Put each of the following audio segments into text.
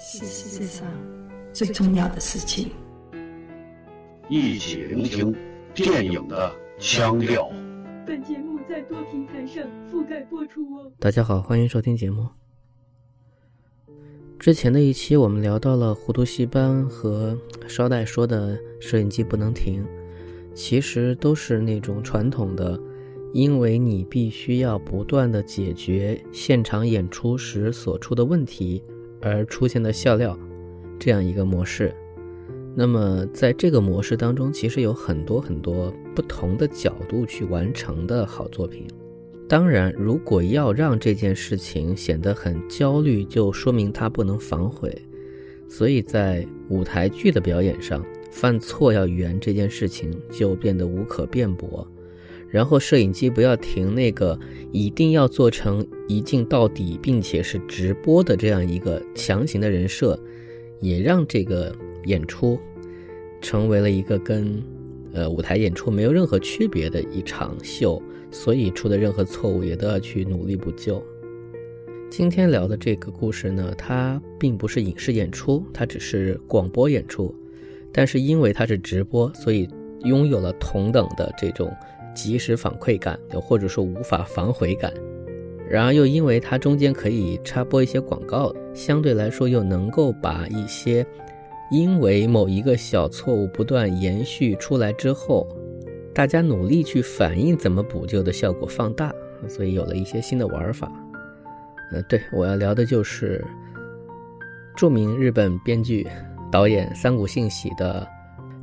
是世界上最重要的事情。一起聆听电影的腔调。本节目在多平台上覆盖播出哦。大家好，欢迎收听节目。之前的一期我们聊到了糊涂戏班和捎带说的摄影机不能停，其实都是那种传统的，因为你必须要不断的解决现场演出时所出的问题而出现的笑料，这样一个模式。那么在这个模式当中，其实有很多很多不同的角度去完成的好作品。当然，如果要让这件事情显得很焦虑，就说明它不能反悔。所以在舞台剧的表演上，犯错要圆这件事情就变得无可辩驳。然后摄影机不要停，那个一定要做成一镜到底，并且是直播的这样一个强行的人设，也让这个演出成为了一个跟呃舞台演出没有任何区别的一场秀。所以出的任何错误也都要去努力补救。今天聊的这个故事呢，它并不是影视演出，它只是广播演出，但是因为它是直播，所以拥有了同等的这种即时反馈感，又或者说无法反悔感。然而又因为它中间可以插播一些广告，相对来说又能够把一些因为某一个小错误不断延续出来之后。大家努力去反映怎么补救的效果放大，所以有了一些新的玩法。呃，对我要聊的就是著名日本编剧、导演三谷幸喜的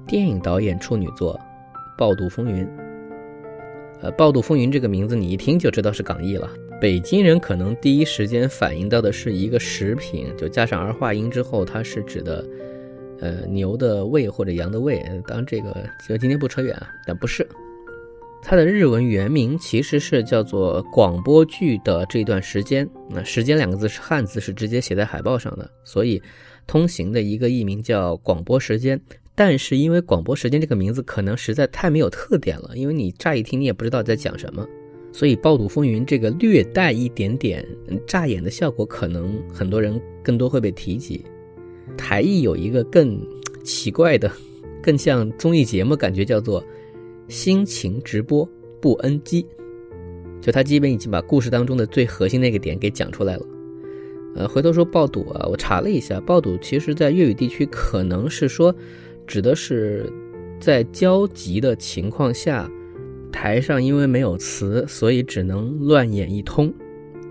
电影导演处女作《爆肚风云》。呃，《爆肚风云》这个名字你一听就知道是港译了。北京人可能第一时间反应到的是一个食品，就加上儿化音之后，它是指的。呃，牛的胃或者羊的胃，当然这个就今天不扯远啊，但不是。它的日文原名其实是叫做广播剧的这段时间，那时间两个字是汉字，是直接写在海报上的，所以通行的一个译名叫广播时间。但是因为广播时间这个名字可能实在太没有特点了，因为你乍一听你也不知道在讲什么，所以暴肚风云这个略带一点点炸眼的效果，可能很多人更多会被提及。台艺有一个更奇怪的、更像综艺节目感觉，叫做“心情直播不 NG”。就他基本已经把故事当中的最核心那个点给讲出来了。呃，回头说爆肚啊，我查了一下，爆肚其实在粤语地区可能是说，指的是在焦急的情况下，台上因为没有词，所以只能乱演一通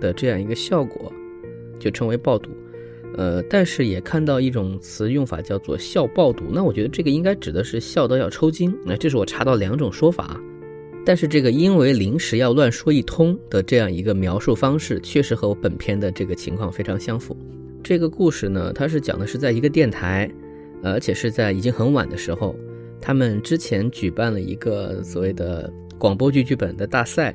的这样一个效果，就称为爆肚。呃，但是也看到一种词用法叫做笑爆肚，那我觉得这个应该指的是笑到要抽筋。那这是我查到两种说法，但是这个因为临时要乱说一通的这样一个描述方式，确实和我本片的这个情况非常相符。这个故事呢，它是讲的是在一个电台，而且是在已经很晚的时候，他们之前举办了一个所谓的广播剧剧本的大赛，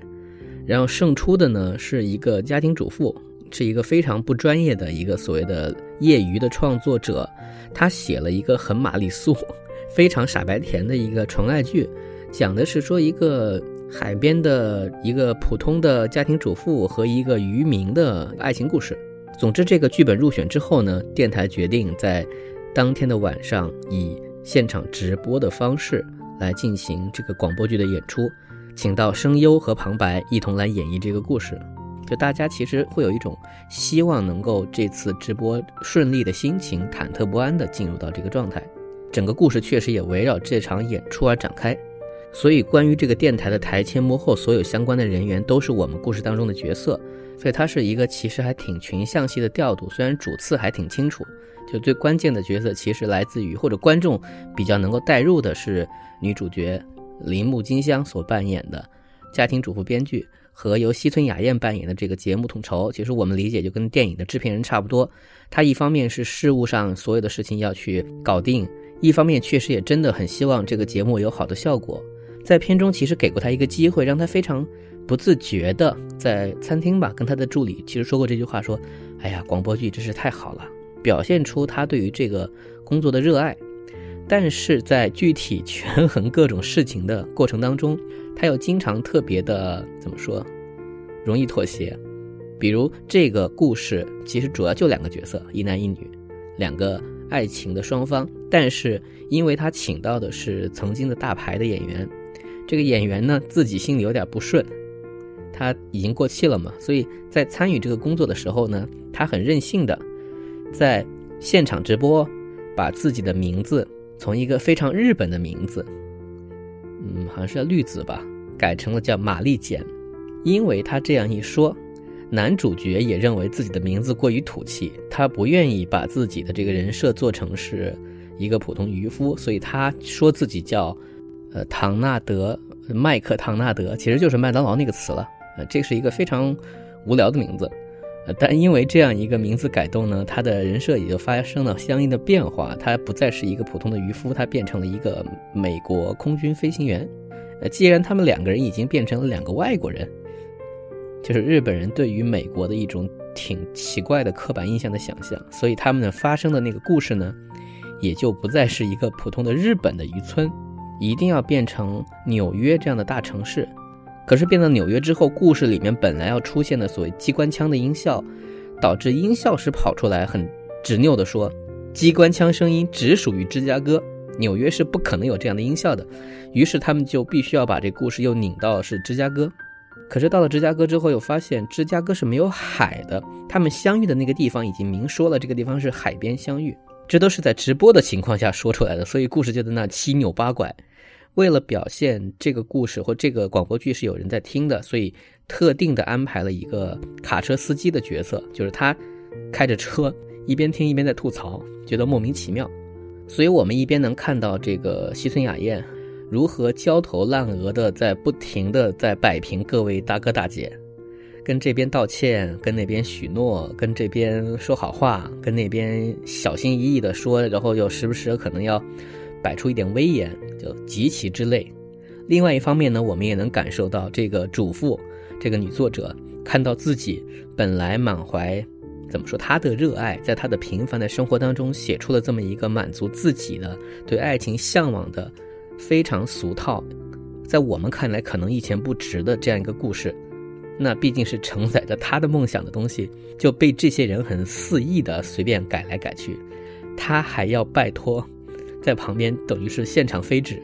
然后胜出的呢是一个家庭主妇。是一个非常不专业的一个所谓的业余的创作者，他写了一个很玛丽苏、非常傻白甜的一个纯爱剧，讲的是说一个海边的一个普通的家庭主妇和一个渔民的爱情故事。总之，这个剧本入选之后呢，电台决定在当天的晚上以现场直播的方式来进行这个广播剧的演出，请到声优和旁白一同来演绎这个故事。就大家其实会有一种希望能够这次直播顺利的心情，忐忑不安的进入到这个状态。整个故事确实也围绕这场演出而展开。所以关于这个电台的台前幕后所有相关的人员都是我们故事当中的角色，所以它是一个其实还挺群像戏的调度。虽然主次还挺清楚，就最关键的角色其实来自于或者观众比较能够代入的是女主角铃木金香所扮演的家庭主妇编剧。和由西村雅彦扮演的这个节目统筹，其实我们理解就跟电影的制片人差不多。他一方面是事务上所有的事情要去搞定，一方面确实也真的很希望这个节目有好的效果。在片中其实给过他一个机会，让他非常不自觉的在餐厅吧跟他的助理其实说过这句话：说，哎呀，广播剧真是太好了，表现出他对于这个工作的热爱。但是在具体权衡各种事情的过程当中，他又经常特别的怎么说，容易妥协。比如这个故事其实主要就两个角色，一男一女，两个爱情的双方，但是因为他请到的是曾经的大牌的演员，这个演员呢自己心里有点不顺，他已经过气了嘛，所以在参与这个工作的时候呢，他很任性的在现场直播，把自己的名字从一个非常日本的名字，嗯，好像是叫绿子吧，改成了叫玛丽简，因为他这样一说。男主角也认为自己的名字过于土气，他不愿意把自己的这个人设做成是一个普通渔夫，所以他说自己叫，呃，唐纳德·麦克·唐纳德，其实就是麦当劳那个词了。这是一个非常无聊的名字，呃，但因为这样一个名字改动呢，他的人设也就发生了相应的变化，他不再是一个普通的渔夫，他变成了一个美国空军飞行员。呃，既然他们两个人已经变成了两个外国人。就是日本人对于美国的一种挺奇怪的刻板印象的想象，所以他们呢发生的那个故事呢，也就不再是一个普通的日本的渔村，一定要变成纽约这样的大城市。可是变到纽约之后，故事里面本来要出现的所谓机关枪的音效，导致音效师跑出来很执拗地说，机关枪声音只属于芝加哥，纽约是不可能有这样的音效的。于是他们就必须要把这故事又拧到是芝加哥。可是到了芝加哥之后，又发现芝加哥是没有海的。他们相遇的那个地方已经明说了，这个地方是海边相遇。这都是在直播的情况下说出来的，所以故事就在那七扭八拐。为了表现这个故事或这个广播剧是有人在听的，所以特定的安排了一个卡车司机的角色，就是他开着车一边听一边在吐槽，觉得莫名其妙。所以我们一边能看到这个西村雅彦。如何焦头烂额的在不停的在摆平各位大哥大姐，跟这边道歉，跟那边许诺，跟这边说好话，跟那边小心翼翼的说，然后又时不时可能要摆出一点威严，就极其之累。另外一方面呢，我们也能感受到这个主妇，这个女作者看到自己本来满怀怎么说她的热爱，在她的平凡的生活当中写出了这么一个满足自己的对爱情向往的。非常俗套，在我们看来可能一钱不值的这样一个故事，那毕竟是承载着他的梦想的东西，就被这些人很肆意的随便改来改去，他还要拜托，在旁边等于是现场飞纸，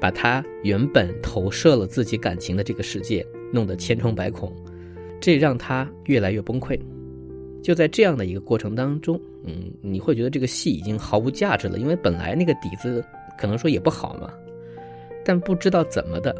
把他原本投射了自己感情的这个世界弄得千疮百孔，这让他越来越崩溃。就在这样的一个过程当中，嗯，你会觉得这个戏已经毫无价值了，因为本来那个底子。可能说也不好嘛，但不知道怎么的，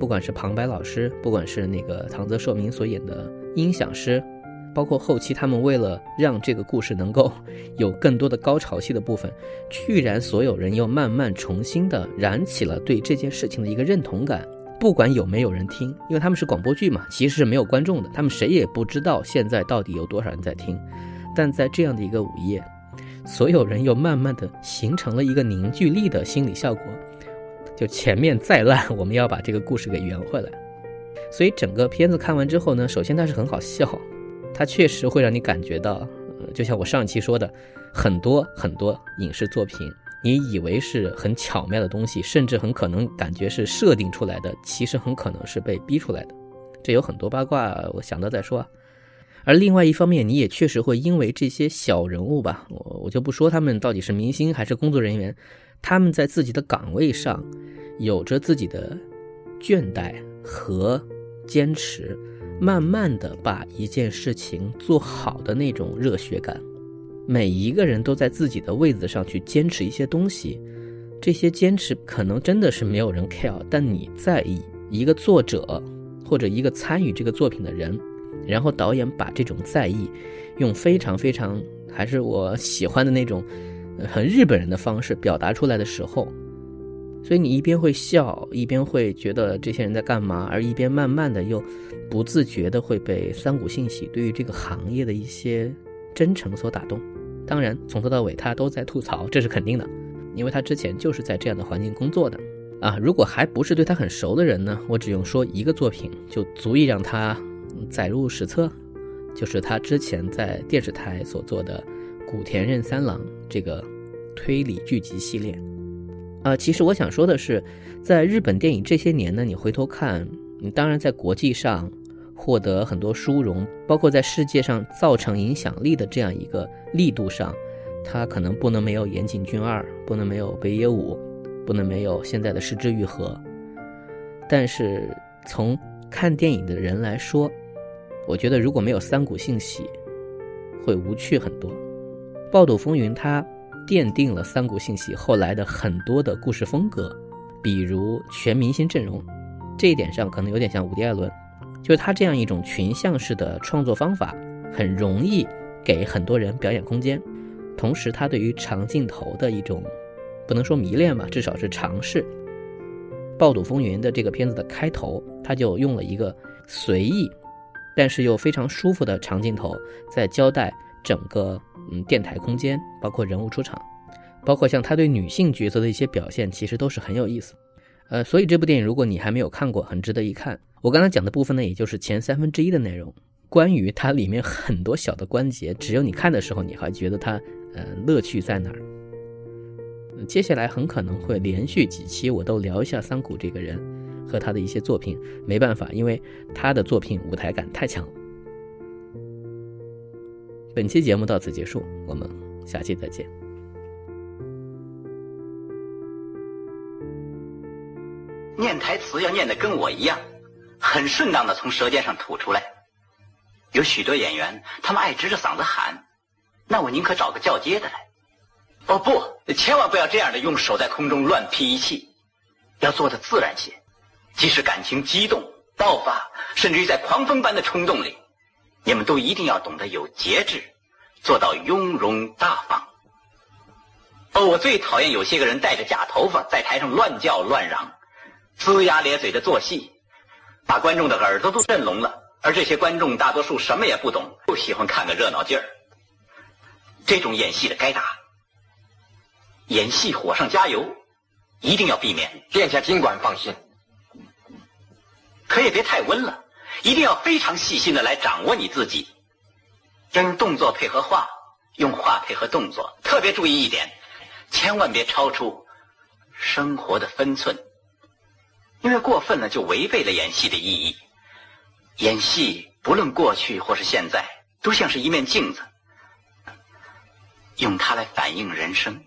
不管是旁白老师，不管是那个唐泽寿明所演的音响师，包括后期他们为了让这个故事能够 有更多的高潮戏的部分，居然所有人又慢慢重新的燃起了对这件事情的一个认同感。不管有没有人听，因为他们是广播剧嘛，其实是没有观众的，他们谁也不知道现在到底有多少人在听。但在这样的一个午夜。所有人又慢慢的形成了一个凝聚力的心理效果，就前面再烂，我们要把这个故事给圆回来。所以整个片子看完之后呢，首先它是很好笑，它确实会让你感觉到，呃，就像我上一期说的，很多很多影视作品，你以为是很巧妙的东西，甚至很可能感觉是设定出来的，其实很可能是被逼出来的。这有很多八卦，我想到再说。而另外一方面，你也确实会因为这些小人物吧，我我就不说他们到底是明星还是工作人员，他们在自己的岗位上有着自己的倦怠和坚持，慢慢的把一件事情做好的那种热血感，每一个人都在自己的位子上去坚持一些东西，这些坚持可能真的是没有人 care，但你在意一个作者或者一个参与这个作品的人。然后导演把这种在意，用非常非常还是我喜欢的那种，很日本人的方式表达出来的时候，所以你一边会笑，一边会觉得这些人在干嘛，而一边慢慢的又不自觉的会被三谷信息对于这个行业的一些真诚所打动。当然，从头到尾他都在吐槽，这是肯定的，因为他之前就是在这样的环境工作的啊。如果还不是对他很熟的人呢，我只用说一个作品就足以让他。载入史册，就是他之前在电视台所做的《古田任三郎》这个推理剧集系列。呃，其实我想说的是，在日本电影这些年呢，你回头看，你当然在国际上获得很多殊荣，包括在世界上造成影响力的这样一个力度上，它可能不能没有岩井俊二，不能没有北野武，不能没有现在的石之愈合。但是从看电影的人来说，我觉得如果没有三谷幸喜，会无趣很多。《爆斗风云》它奠定了三谷幸喜后来的很多的故事风格，比如全明星阵容，这一点上可能有点像伍迪·艾伦，就是他这样一种群像式的创作方法，很容易给很多人表演空间。同时，他对于长镜头的一种，不能说迷恋吧，至少是尝试。《爆赌风云》的这个片子的开头，他就用了一个随意，但是又非常舒服的长镜头，在交代整个嗯电台空间，包括人物出场，包括像他对女性角色的一些表现，其实都是很有意思。呃，所以这部电影如果你还没有看过，很值得一看。我刚才讲的部分呢，也就是前三分之一的内容。关于它里面很多小的关节，只有你看的时候，你还觉得它。嗯，乐趣在哪儿？接下来很可能会连续几期，我都聊一下桑谷这个人和他的一些作品。没办法，因为他的作品舞台感太强了。本期节目到此结束，我们下期再见。念台词要念的跟我一样，很顺当的从舌尖上吐出来。有许多演员，他们爱直着嗓子喊。那我宁可找个叫街的来。哦不，千万不要这样的用手在空中乱劈一气，要做的自然些。即使感情激动、爆发，甚至于在狂风般的冲动里，你们都一定要懂得有节制，做到雍容大方。哦，我最讨厌有些个人戴着假头发在台上乱叫乱嚷，龇牙咧嘴的做戏，把观众的耳朵都震聋了。而这些观众大多数什么也不懂，就喜欢看个热闹劲儿。这种演戏的该打，演戏火上加油，一定要避免。殿下尽管放心，可也别太温了，一定要非常细心的来掌握你自己，要用动作配合话，用话配合动作。特别注意一点，千万别超出生活的分寸，因为过分了就违背了演戏的意义。演戏不论过去或是现在，都像是一面镜子。用它来反映人生，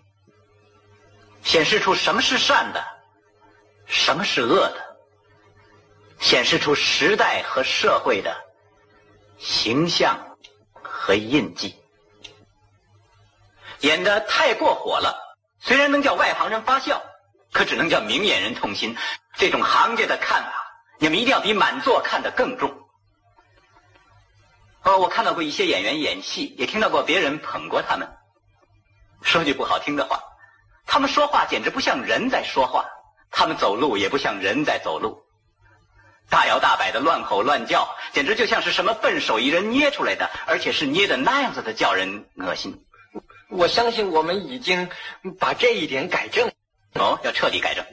显示出什么是善的，什么是恶的，显示出时代和社会的形象和印记。演的太过火了，虽然能叫外行人发笑，可只能叫明眼人痛心。这种行家的看法，你们一定要比满座看得更重。哦，我看到过一些演员演戏，也听到过别人捧过他们。说句不好听的话，他们说话简直不像人在说话，他们走路也不像人在走路，大摇大摆的乱吼乱叫，简直就像是什么笨手艺人捏出来的，而且是捏的那样子的，叫人恶心。我相信我们已经把这一点改正。哦，要彻底改正。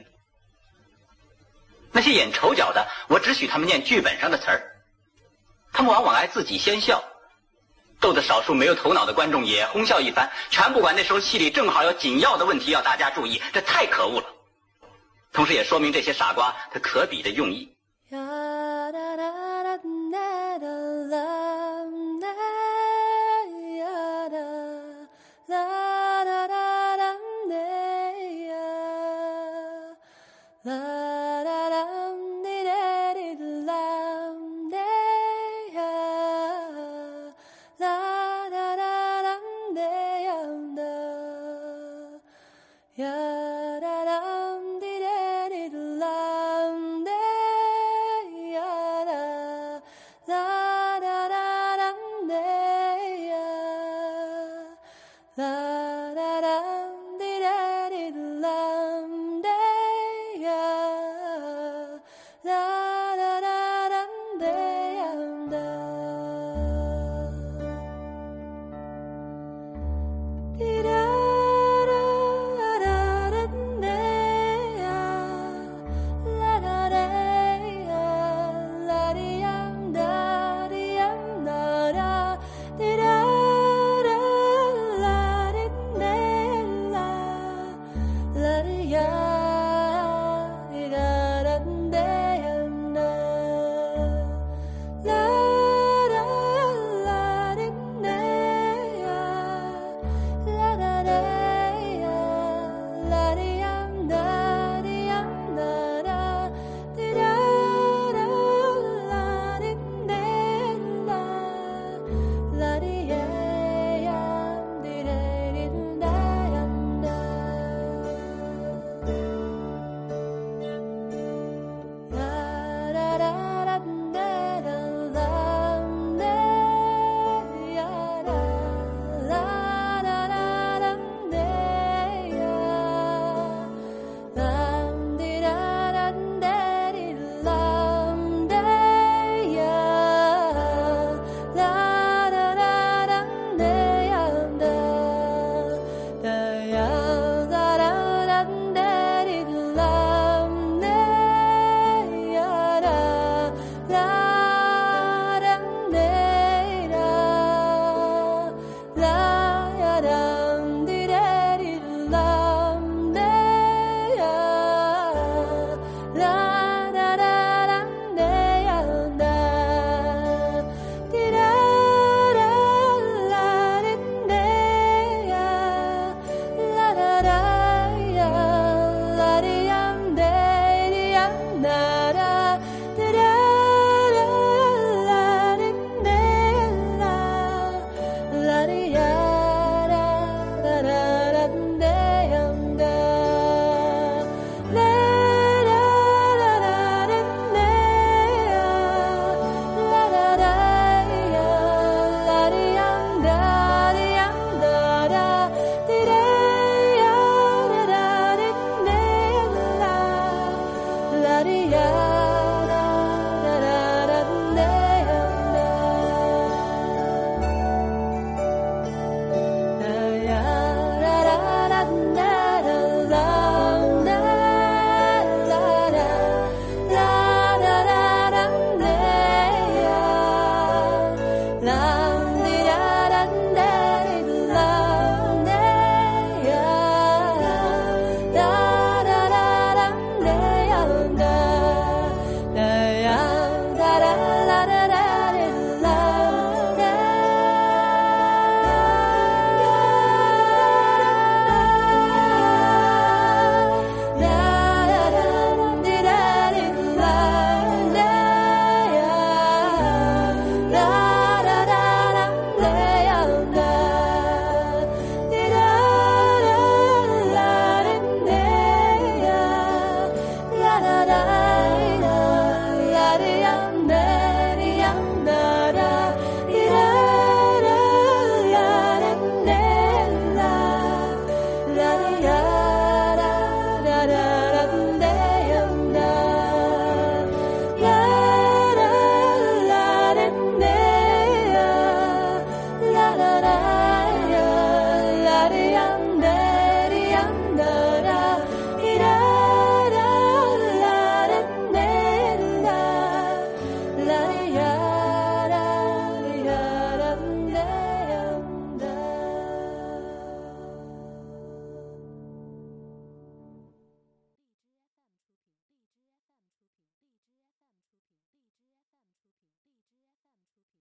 那些演丑角的，我只许他们念剧本上的词儿，他们往往爱自己先笑。逗得少数没有头脑的观众也哄笑一番，全不管那时候戏里正好有紧要的问题要大家注意，这太可恶了。同时也说明这些傻瓜他可比的用意。